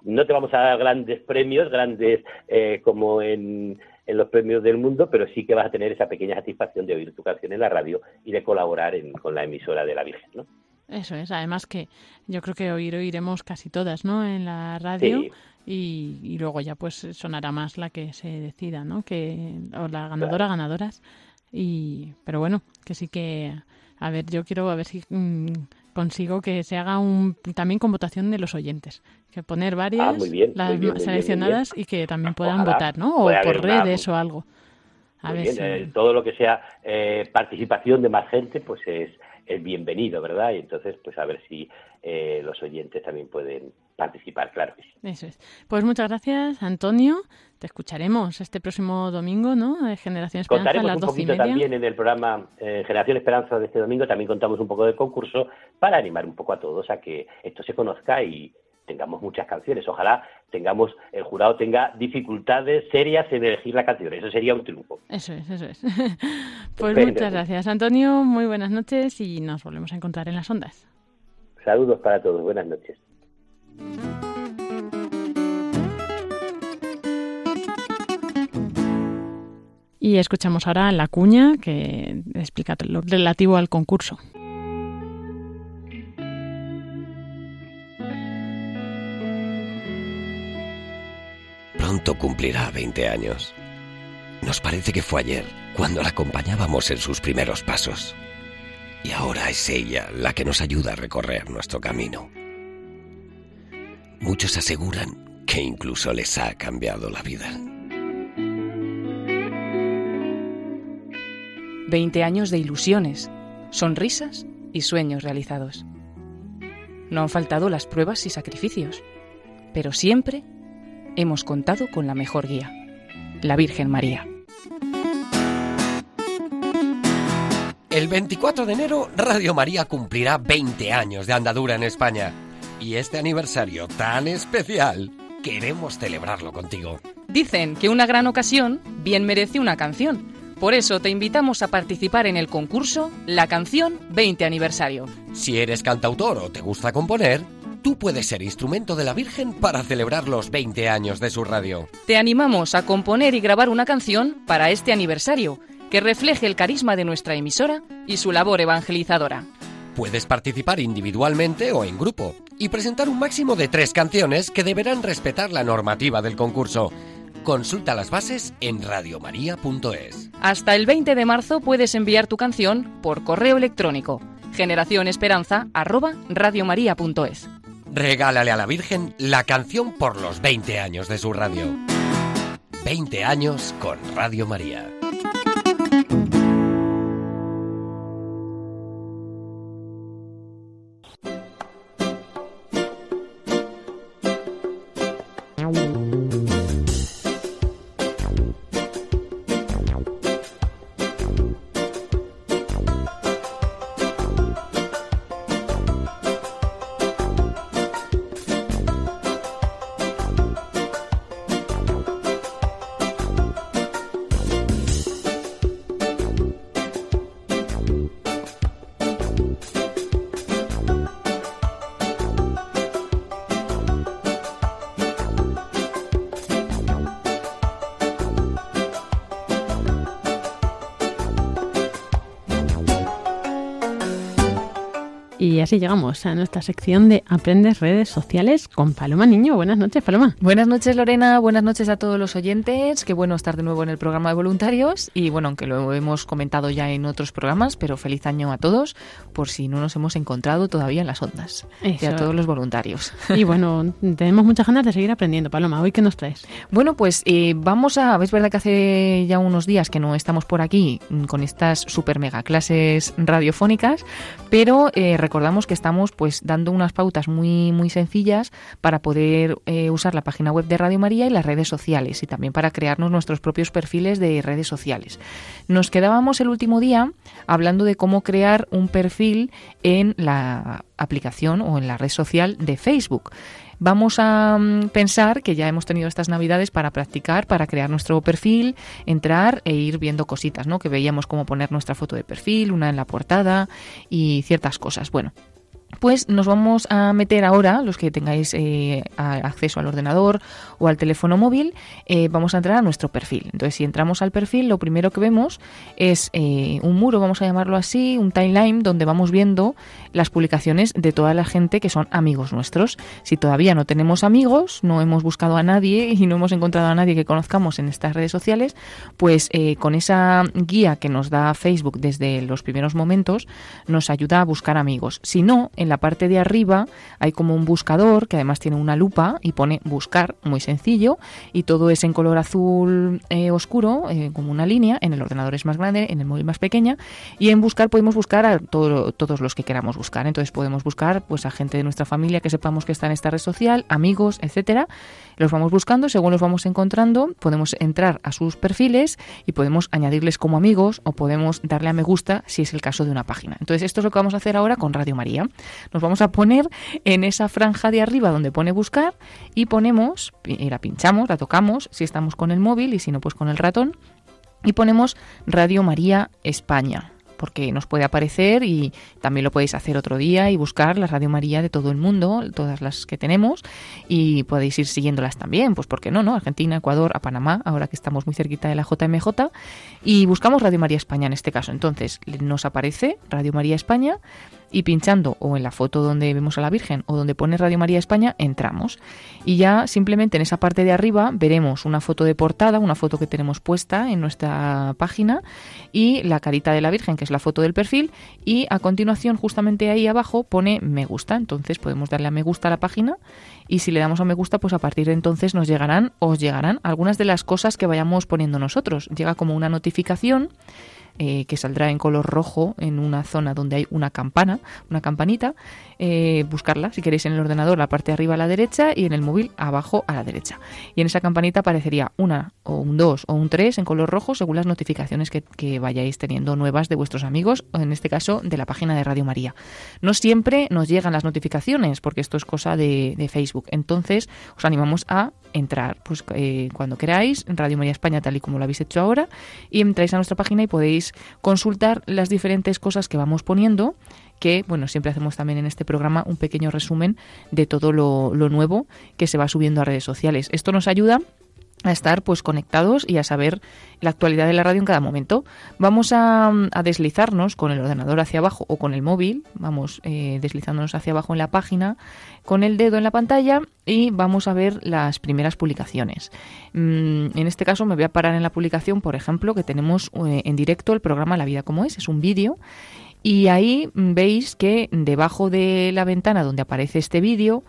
Speaker 6: no te vamos a dar grandes premios, grandes eh, como en, en los premios del mundo, pero sí que vas a tener esa pequeña satisfacción de oír tu canción en la radio y de colaborar con la emisora de la Virgen, ¿no?
Speaker 3: Eso es, además que yo creo que oír oiremos casi todas, ¿no? En la radio. Y, luego ya pues sonará más la que se decida, ¿no? Que, o la ganadora, ganadoras. Y, pero bueno, que sí que, a ver, yo quiero a ver si mm, consigo que se haga un, también con votación de los oyentes. Que poner varias, ah, las seleccionadas y que también puedan votar, ¿no? O por redes o algo.
Speaker 6: A ver eh, todo lo que sea eh, participación de más gente, pues es, es bienvenido, ¿verdad? Y entonces, pues a ver si eh, los oyentes también pueden participar, claro que sí.
Speaker 3: Eso es. Pues muchas gracias, Antonio. Te escucharemos este próximo domingo, ¿no? De Generación Esperanza
Speaker 6: a las
Speaker 3: un
Speaker 6: poquito también en el programa eh, Generación Esperanza de este domingo. También contamos un poco del concurso para animar un poco a todos a que esto se conozca y tengamos muchas canciones. Ojalá tengamos, el jurado tenga dificultades serias en elegir la canción. Eso sería un triunfo.
Speaker 3: Eso es, eso es. pues muchas gracias, Antonio. Muy buenas noches y nos volvemos a encontrar en las ondas.
Speaker 6: Saludos para todos. Buenas noches.
Speaker 3: Y escuchamos ahora la cuña que explica lo relativo al concurso.
Speaker 7: Pronto cumplirá 20 años. Nos parece que fue ayer, cuando la acompañábamos en sus primeros pasos. Y ahora es ella la que nos ayuda a recorrer nuestro camino. Muchos aseguran que incluso les ha cambiado la vida.
Speaker 8: Veinte años de ilusiones, sonrisas y sueños realizados. No han faltado las pruebas y sacrificios, pero siempre hemos contado con la mejor guía. la Virgen María.
Speaker 7: El 24 de enero, Radio María cumplirá 20 años de andadura en España. Y este aniversario tan especial, queremos celebrarlo contigo.
Speaker 8: Dicen que una gran ocasión bien merece una canción. Por eso te invitamos a participar en el concurso La canción 20 aniversario.
Speaker 7: Si eres cantautor o te gusta componer, tú puedes ser instrumento de la Virgen para celebrar los 20 años de su radio.
Speaker 8: Te animamos a componer y grabar una canción para este aniversario que refleje el carisma de nuestra emisora y su labor evangelizadora.
Speaker 7: Puedes participar individualmente o en grupo y presentar un máximo de tres canciones que deberán respetar la normativa del concurso. Consulta las bases en radiomaria.es.
Speaker 8: Hasta el 20 de marzo puedes enviar tu canción por correo electrónico generacionesperanza@radiomaria.es.
Speaker 7: Regálale a la Virgen la canción por los 20 años de su radio. 20 años con Radio María.
Speaker 3: Llegamos a nuestra sección de Aprendes redes sociales con Paloma Niño. Buenas noches, Paloma.
Speaker 8: Buenas noches, Lorena. Buenas noches a todos los oyentes. Qué bueno estar de nuevo en el programa de voluntarios. Y bueno, aunque lo hemos comentado ya en otros programas, pero feliz año a todos, por si no nos hemos encontrado todavía en las ondas. Y a todos los voluntarios.
Speaker 3: Y bueno, tenemos muchas ganas de seguir aprendiendo, Paloma. ¿Hoy qué nos traes?
Speaker 8: Bueno, pues eh, vamos a. Es verdad que hace ya unos días que no estamos por aquí mm, con estas super mega clases radiofónicas, pero eh, recordamos que estamos pues dando unas pautas muy muy sencillas para poder eh, usar la página web de Radio María y las redes sociales y también para crearnos nuestros propios perfiles de redes sociales. Nos quedábamos el último día hablando de cómo crear un perfil en la aplicación o en la red social de Facebook. Vamos a mm, pensar que ya hemos tenido estas navidades para practicar, para crear nuestro perfil, entrar e ir viendo cositas, ¿no? Que veíamos cómo poner nuestra foto de perfil, una en la portada y ciertas cosas. Bueno, pues nos vamos a meter ahora, los que tengáis eh, acceso al ordenador o al teléfono móvil, eh, vamos a entrar a nuestro perfil. Entonces, si entramos al perfil, lo primero que vemos es eh, un muro, vamos a llamarlo así, un timeline, donde vamos viendo las publicaciones de toda la gente que son amigos nuestros. Si todavía no tenemos amigos, no hemos buscado a nadie y no hemos encontrado a nadie que conozcamos en estas redes sociales, pues con esa guía que nos da Facebook desde los primeros momentos, nos ayuda a buscar amigos. Si no, en la parte de arriba hay como un buscador que además tiene una lupa y pone buscar, muy sencillo, y todo es en color azul eh, oscuro, eh, como una línea, en el ordenador es más grande, en el móvil más pequeña, y en buscar podemos buscar a todo- todos los que queramos buscar. Entonces podemos buscar pues a gente de nuestra familia que sepamos que está en esta red social, amigos, etcétera. Los vamos buscando, según los vamos encontrando, podemos entrar a sus perfiles y podemos añadirles como amigos o podemos darle a me gusta si es el caso de una página. Entonces esto es lo que vamos a hacer ahora con Radio María. Nos vamos a poner en esa franja de arriba donde pone buscar y ponemos, y la pinchamos, la tocamos, si estamos con el móvil y si no pues con el ratón y ponemos Radio María España porque nos puede aparecer y también lo podéis hacer otro día y buscar la Radio María de todo el mundo, todas las que tenemos y podéis ir siguiéndolas también, pues porque no, ¿no? Argentina, Ecuador, a Panamá, ahora que estamos muy cerquita de la JMJ y buscamos Radio María España en este caso. Entonces, nos aparece Radio María España y pinchando o en la foto donde vemos a la Virgen o donde pone Radio María España, entramos. Y ya simplemente en esa parte de arriba veremos una foto de portada, una foto que tenemos puesta en nuestra página y la carita de la Virgen, que es la foto del perfil, y a continuación justamente ahí abajo pone me gusta, entonces podemos darle a me gusta a la página y si le damos a me gusta, pues a partir de entonces nos llegarán, os llegarán algunas de las cosas que vayamos poniendo nosotros. Llega como una notificación eh, que saldrá en color rojo en una zona donde hay una campana, una campanita. Eh, buscarla, si queréis, en el ordenador, la parte de arriba a la derecha y en el móvil abajo a la derecha. Y en esa campanita aparecería una o un 2 o un 3 en color rojo según las notificaciones que, vayáis teniendo nuevas de vuestros amigos, o en este caso de la página de Radio María. No siempre nos llegan las notificaciones porque esto es cosa de, de Facebook. Entonces os animamos a entrar pues eh, cuando queráis en Radio María España tal y como lo habéis hecho ahora y entráis a nuestra página y podéis consultar las diferentes cosas que vamos poniendo que, bueno, siempre hacemos también en este programa un pequeño resumen de todo lo, nuevo que se va subiendo a redes sociales. Esto nos ayuda a estar pues conectados y a saber la actualidad de la radio en cada momento. Vamos a, deslizarnos con el ordenador hacia abajo o con el móvil, vamos eh, deslizándonos hacia abajo en la página con el dedo en la pantalla y vamos a ver las primeras publicaciones. Mm, en este caso me voy a parar en la publicación, por ejemplo, que tenemos eh, en directo el programa La vida como es, es un vídeo y ahí veis que debajo de la ventana donde aparece este vídeo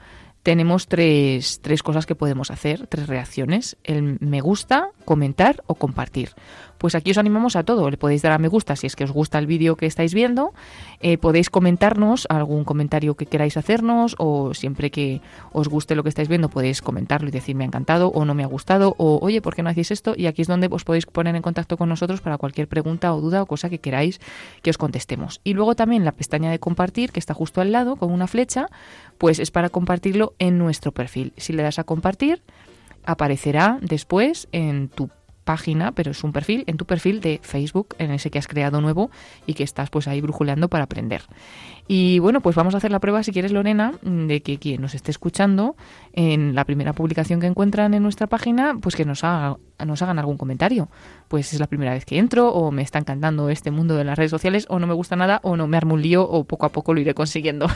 Speaker 8: tenemos tres, tres cosas que podemos hacer, tres reacciones. El me gusta, comentar o compartir. Pues aquí os animamos a todo. Le podéis dar a me gusta si es que os gusta el vídeo que estáis viendo. Eh, podéis comentarnos algún comentario que queráis hacernos o siempre que os guste lo que estáis viendo podéis comentarlo y decir me ha encantado o no me ha gustado o oye, ¿por qué no hacéis esto? Y aquí es donde os podéis poner en contacto con nosotros para cualquier pregunta o duda o cosa que queráis que os contestemos. Y luego también la pestaña de compartir que está justo al lado con una flecha, pues es para compartirlo en nuestro perfil. Si le das a compartir, aparecerá después en tu página, pero es un perfil, en tu perfil de Facebook, en ese que has creado nuevo y que estás pues ahí brujuleando para aprender. Y bueno, pues vamos a hacer la prueba, si quieres, Lorena, de que quien nos esté escuchando en la primera publicación que encuentran en nuestra página, pues que nos, haga, nos hagan algún comentario. Pues es la primera vez que entro, o me está encantando este mundo de las redes sociales, o no me gusta nada, o no me armo un lío, o poco a poco lo iré consiguiendo.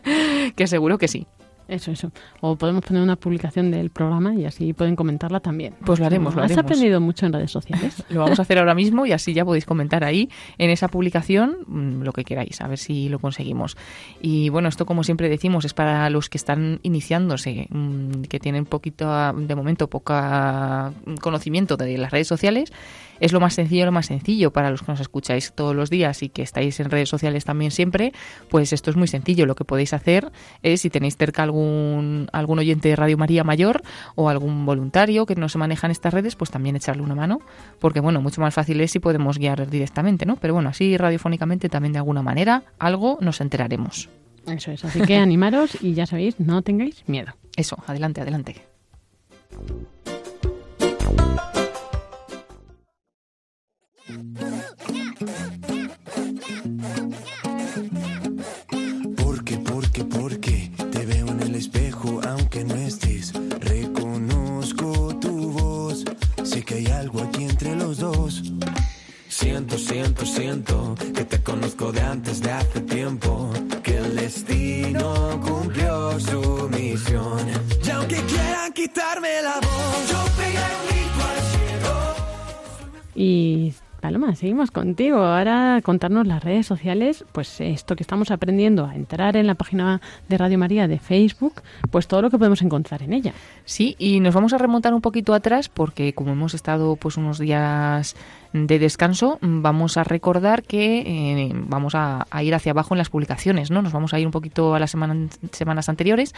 Speaker 8: que seguro que sí.
Speaker 3: Eso, eso. O podemos poner una publicación del programa y así pueden comentarla también.
Speaker 8: Pues lo haremos, lo
Speaker 3: ¿Has
Speaker 8: haremos.
Speaker 3: aprendido mucho en redes sociales?
Speaker 8: Lo vamos a hacer ahora mismo y así ya podéis comentar ahí en esa publicación mm, lo que queráis, a ver si lo conseguimos. Y bueno, esto como siempre decimos es para los que están iniciándose, mm, que tienen poquito, de momento, poca conocimiento de las redes sociales. Es lo más sencillo, lo más sencillo para los que nos escucháis todos los días y que estáis en redes sociales también siempre, pues esto es muy sencillo. Lo que podéis hacer es, si tenéis cerca algún, algún oyente de Radio María mayor o algún voluntario que no se maneja en estas redes, pues también echarle una mano, porque bueno, mucho más fácil es si podemos guiar directamente, ¿no? Pero bueno, así radiofónicamente también de alguna manera algo nos enteraremos.
Speaker 3: Eso es. Así que animaros y ya sabéis, no tengáis miedo.
Speaker 8: Eso, adelante, adelante.
Speaker 1: Porque, porque, porque te veo en el espejo aunque no estés. Reconozco tu voz. Sé que hay algo aquí entre los dos. Siento, siento, siento que te conozco de antes de hace tiempo. Que el destino cumplió su misión. Y aunque quieran quitarme la voz, yo pegué el grito.
Speaker 3: Y Paloma, seguimos contigo. Ahora contarnos las redes sociales, pues esto que estamos aprendiendo a entrar en la página de Radio María de Facebook, pues todo lo que podemos encontrar en ella.
Speaker 8: Sí, y nos vamos a remontar un poquito atrás porque como hemos estado pues unos días de descanso, vamos a recordar que eh, vamos a, ir hacia abajo en las publicaciones, ¿no? Nos vamos a ir un poquito a las semana, semanas anteriores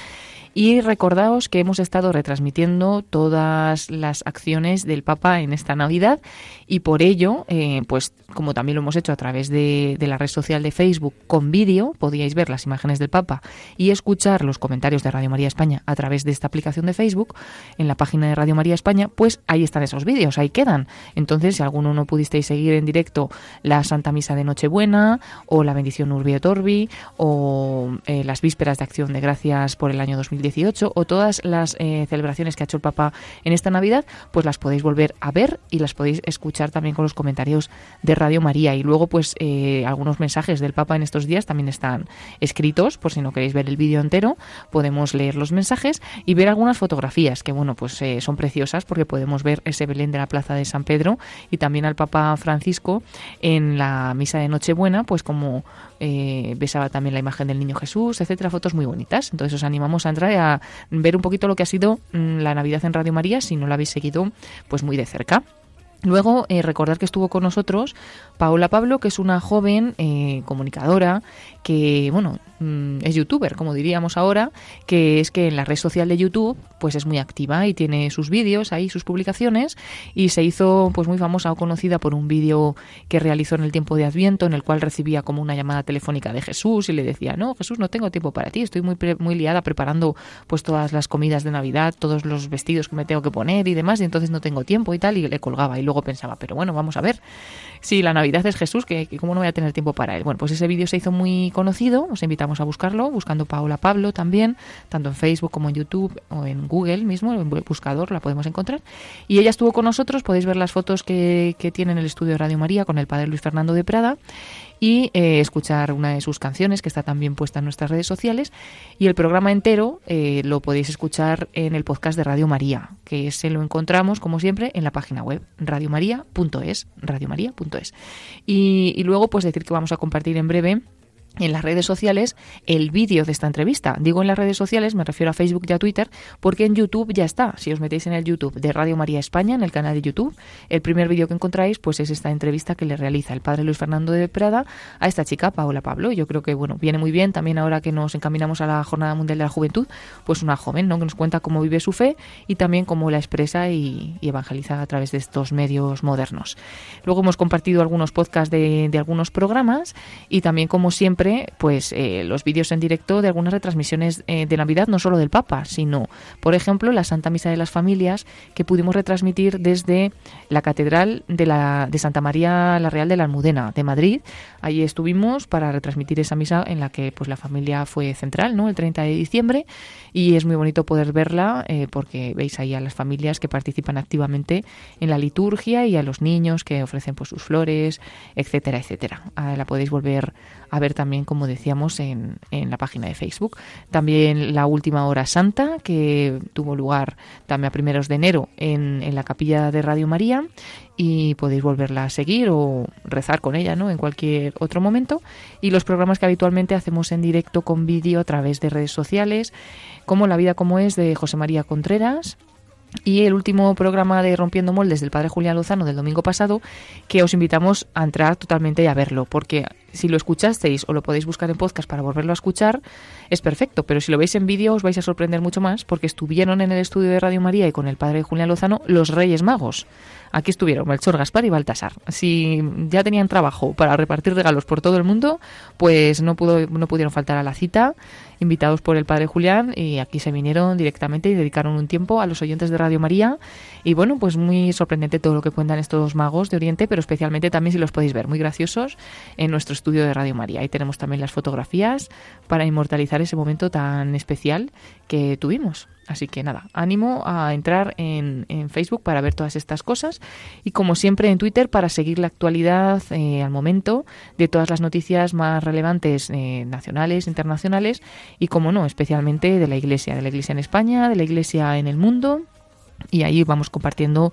Speaker 8: y recordaos que hemos estado retransmitiendo todas las acciones del Papa en esta Navidad y por ello, eh, pues como también lo hemos hecho a través de, de la red social de Facebook con vídeo, podíais ver las imágenes del Papa y escuchar los comentarios de Radio María España a través de esta aplicación de Facebook en la página de Radio María España, pues ahí están esos vídeos, ahí quedan. Entonces, si alguno no pudisteis seguir en directo la Santa Misa de Nochebuena o la bendición Urbi et Orbi o eh, las vísperas de Acción de Gracias por el año 2018 o todas las eh, celebraciones que ha hecho el Papa en esta Navidad, pues las podéis volver a ver y las podéis escuchar también con los comentarios de Radio María. Y luego, pues eh, algunos mensajes del Papa en estos días también están escritos, por si no queréis ver el vídeo entero, podemos leer los mensajes y ver algunas fotografías que, bueno, pues son preciosas porque podemos ver ese Belén de la Plaza de San Pedro y también al Papa Francisco en la misa de Nochebuena, pues como eh, besaba también la imagen del niño Jesús, etcétera, fotos muy bonitas. Entonces os animamos a entrar a ver un poquito lo que ha sido mmm, la Navidad en Radio María, si no la habéis seguido, pues muy de cerca. Luego, eh, recordar que estuvo con nosotros Paola Pablo, que es una joven eh, comunicadora que, bueno, mm, es youtuber, como diríamos ahora, que es que en la red social de YouTube pues es muy activa y tiene sus vídeos ahí, sus publicaciones, y se hizo pues muy famosa o conocida por un vídeo que realizó en el tiempo de Adviento, en el cual recibía como una llamada telefónica de Jesús y le decía, no, Jesús, no tengo tiempo para ti, estoy muy, muy liada preparando pues todas las comidas de Navidad, todos los vestidos que me tengo que poner y demás, y entonces no tengo tiempo y tal, y le colgaba. Y luego pensaba, pero bueno, vamos a ver, si la Navidad es Jesús, que, cómo no voy a tener tiempo para él. Bueno, pues ese vídeo se hizo muy conocido, os invitamos a buscarlo, buscando Paula Pablo también, tanto en Facebook como en YouTube o en Google mismo, en buscador la podemos encontrar. Y ella estuvo con nosotros, podéis ver las fotos que, que tiene en el estudio de Radio María con el padre Luis Fernando de Prada y eh, escuchar una de sus canciones que está también puesta en nuestras redes sociales y el programa entero eh, lo podéis escuchar en el podcast de Radio María que se lo encontramos como siempre en la página web radiomaria.es radiomaria.es y, y luego pues decir que vamos a compartir en breve en las redes sociales el vídeo de esta entrevista. Digo en las redes sociales, me refiero a Facebook y a Twitter, porque en YouTube ya está. Si os metéis en el YouTube de Radio María España, en el canal de YouTube, el primer vídeo que encontráis pues es esta entrevista que le realiza el padre Luis Fernando de Prada a esta chica, Paola Pablo. Yo creo que bueno, viene muy bien también ahora que nos encaminamos a la Jornada Mundial de la Juventud, pues una joven, ¿no? que nos cuenta cómo vive su fe y también cómo la expresa y, evangeliza a través de estos medios modernos. Luego hemos compartido algunos podcasts de, de algunos programas y también como siempre pues eh, los vídeos en directo de algunas retransmisiones eh, de Navidad, no solo del Papa, sino, por ejemplo, la Santa Misa de las Familias, que pudimos retransmitir desde la Catedral de, la, de Santa María la Real de la Almudena, de Madrid. Allí estuvimos para retransmitir esa misa en la que pues la familia fue central, ¿no? El 30 de diciembre, y es muy bonito poder verla eh, porque veis ahí a las familias que participan activamente en la liturgia y a los niños que ofrecen pues sus flores, etcétera, etcétera. La podéis volver a ver también, como decíamos, en, en, la página de Facebook. También la última hora santa, que tuvo lugar también a primeros de enero en, en la capilla de Radio María y podéis volverla a seguir o rezar con ella ¿no? en cualquier otro momento. Y los programas que habitualmente hacemos en directo con vídeo a través de redes sociales, como La vida como es de José María Contreras, y el último programa de Rompiendo Moldes del padre Julián Lozano del domingo pasado, que os invitamos a entrar totalmente y a verlo, porque si lo escuchasteis o lo podéis buscar en podcast para volverlo a escuchar, es perfecto, pero si lo veis en vídeo os vais a sorprender mucho más, porque estuvieron en el estudio de Radio María y con el padre Julián Lozano los Reyes Magos. Aquí estuvieron Melchor, Gaspar y Baltasar. Si ya tenían trabajo para repartir regalos por todo el mundo, pues no, pudo, no pudieron faltar a la cita invitados por el padre Julián y aquí se vinieron directamente y dedicaron un tiempo a los oyentes de Radio María y bueno, pues muy sorprendente todo lo que cuentan estos magos de Oriente, pero especialmente también si los podéis ver, muy graciosos en nuestro estudio de Radio María. Ahí tenemos también las fotografías para inmortalizar ese momento tan especial que tuvimos. Así que nada, ánimo a entrar en, Facebook para ver todas estas cosas y como siempre en Twitter para seguir la actualidad eh, al momento de todas las noticias más relevantes eh, nacionales, internacionales y como no, especialmente de la Iglesia, de la Iglesia en España, de la Iglesia en el mundo y ahí vamos compartiendo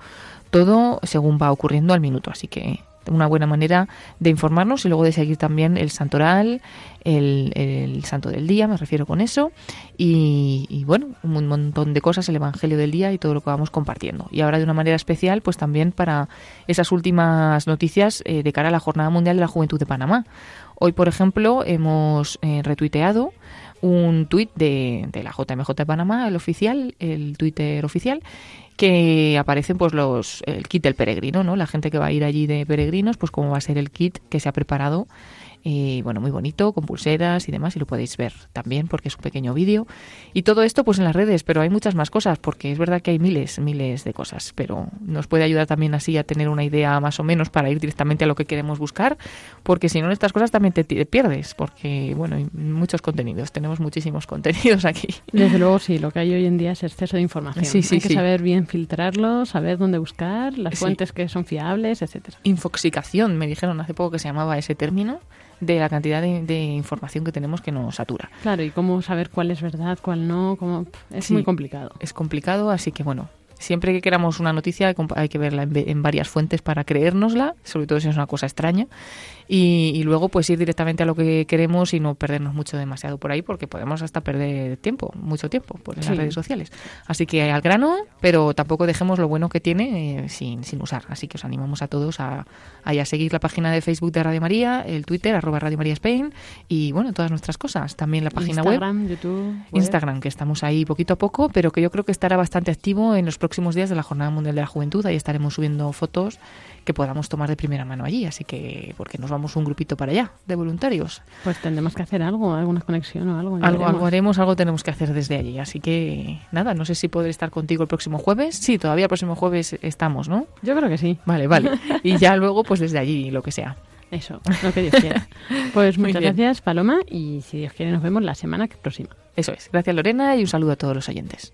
Speaker 8: todo según va ocurriendo al minuto. Así que una buena manera de informarnos y luego de seguir también el santoral, el, el santo del día, me refiero con eso, y, bueno, un montón de cosas, el Evangelio del día y todo lo que vamos compartiendo. Y ahora de una manera especial, pues también para esas últimas noticias eh, de cara a la Jornada Mundial de la Juventud de Panamá. Hoy, por ejemplo, hemos eh, retuiteado un tuit de, de la JMJ de Panamá, el oficial, el Twitter oficial, que aparecen pues los el kit del peregrino, ¿no? La gente que va a ir allí de peregrinos, pues cómo va a ser el kit que se ha preparado y bueno, muy bonito, con pulseras y demás, y lo podéis ver también porque es un pequeño vídeo. Y todo esto pues en las redes, pero hay muchas más cosas, porque es verdad que hay miles, miles de cosas, pero nos puede ayudar también así a tener una idea más o menos para ir directamente a lo que queremos buscar, porque si no en estas cosas también te, pierdes, porque bueno, hay muchos contenidos, tenemos muchísimos contenidos aquí.
Speaker 3: Desde luego sí, lo que hay hoy en día es exceso de información.
Speaker 8: Sí, sí,
Speaker 3: hay que saber bien filtrarlo, saber dónde buscar, las fuentes que son fiables, etcétera.
Speaker 8: Infoxicación, me dijeron hace poco que se llamaba ese término de la cantidad de, información que tenemos que nos satura.
Speaker 3: Claro, y cómo saber cuál es verdad, cuál no, cómo... es muy complicado.
Speaker 8: Es complicado, así que bueno, Siempre que queramos una noticia hay que verla en, varias fuentes para creérnosla, sobre todo si es una cosa extraña. Y, luego pues ir directamente a lo que queremos y no perdernos mucho demasiado por ahí porque podemos hasta perder tiempo, mucho tiempo por las redes sociales. Así que al grano, pero tampoco dejemos lo bueno que tiene eh, sin, sin usar. Así que os animamos a todos a, a, seguir la página de Facebook de Radio María, el Twitter, arroba Radio María Spain y bueno, todas nuestras cosas. También la página
Speaker 3: Instagram,
Speaker 8: web.
Speaker 3: YouTube,
Speaker 8: Instagram, que estamos ahí poquito a poco, pero que yo creo que estará bastante activo en los próximos días de la Jornada Mundial de la Juventud. Ahí estaremos subiendo fotos que podamos tomar de primera mano allí. Así que, porque nos vamos un grupito para allá de voluntarios.
Speaker 3: Pues tendremos que hacer algo, alguna conexión o algo.
Speaker 8: Algo, algo haremos, algo tenemos que hacer desde allí. Así que, nada, no sé si podré estar contigo el próximo jueves. Sí, todavía el próximo jueves estamos, ¿no?
Speaker 3: Yo creo que sí.
Speaker 8: Vale, vale. Y ya luego, pues desde allí, lo que sea.
Speaker 3: Eso, lo que Dios quiera. Pues muchas gracias, Paloma, y si Dios quiere, nos vemos la semana próxima.
Speaker 8: Eso es. Gracias, Lorena, y un saludo a todos los oyentes.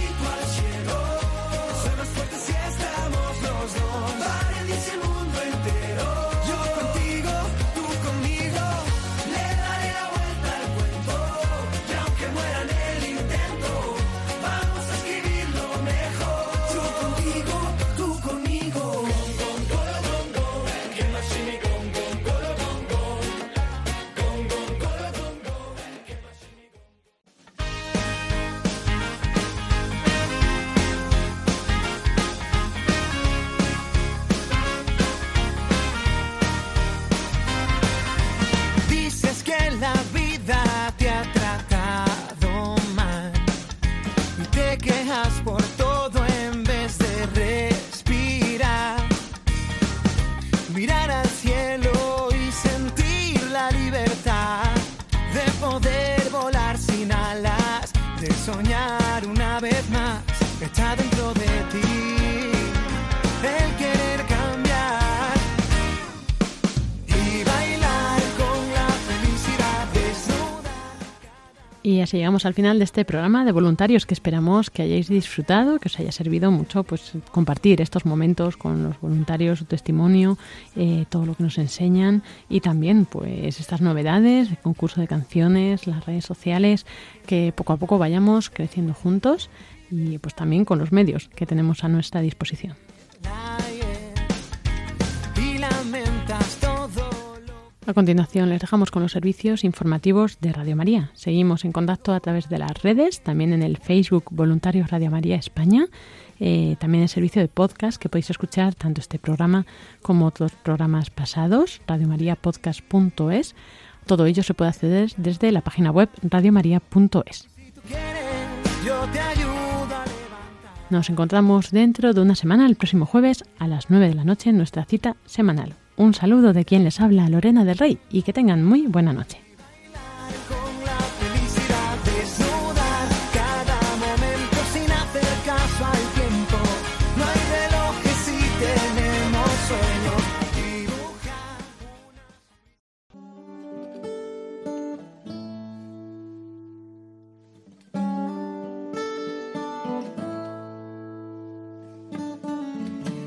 Speaker 3: llegamos al final de este programa de voluntarios que esperamos que hayáis disfrutado, que os haya servido mucho pues compartir estos momentos con los voluntarios, su testimonio, eh, todo lo que nos enseñan y también pues estas novedades, el concurso de canciones, las redes sociales, que poco a poco vayamos creciendo juntos y pues también con los medios que tenemos a nuestra disposición. A continuación les dejamos con los servicios informativos de Radio María. Seguimos en contacto a través de las redes, también en el Facebook Voluntarios Radio María España, eh, también el servicio de podcast que podéis escuchar tanto este programa como otros programas pasados, radiomariapodcast.es. Todo ello se puede acceder desde la página web radiomaria.es. Nos encontramos dentro de una semana, el próximo jueves, a las 9 de la noche, en nuestra cita semanal. Un saludo de quien les habla, Lorena del Rey, y que tengan muy buena noche.